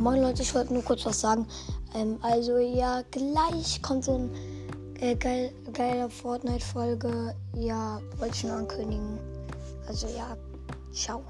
moin Leute, ich wollte nur kurz was sagen. Ähm, also ja, gleich kommt so ein äh, geil, geiler Fortnite-Folge. Ja, wollte ich nur ankündigen. Also ja, ciao.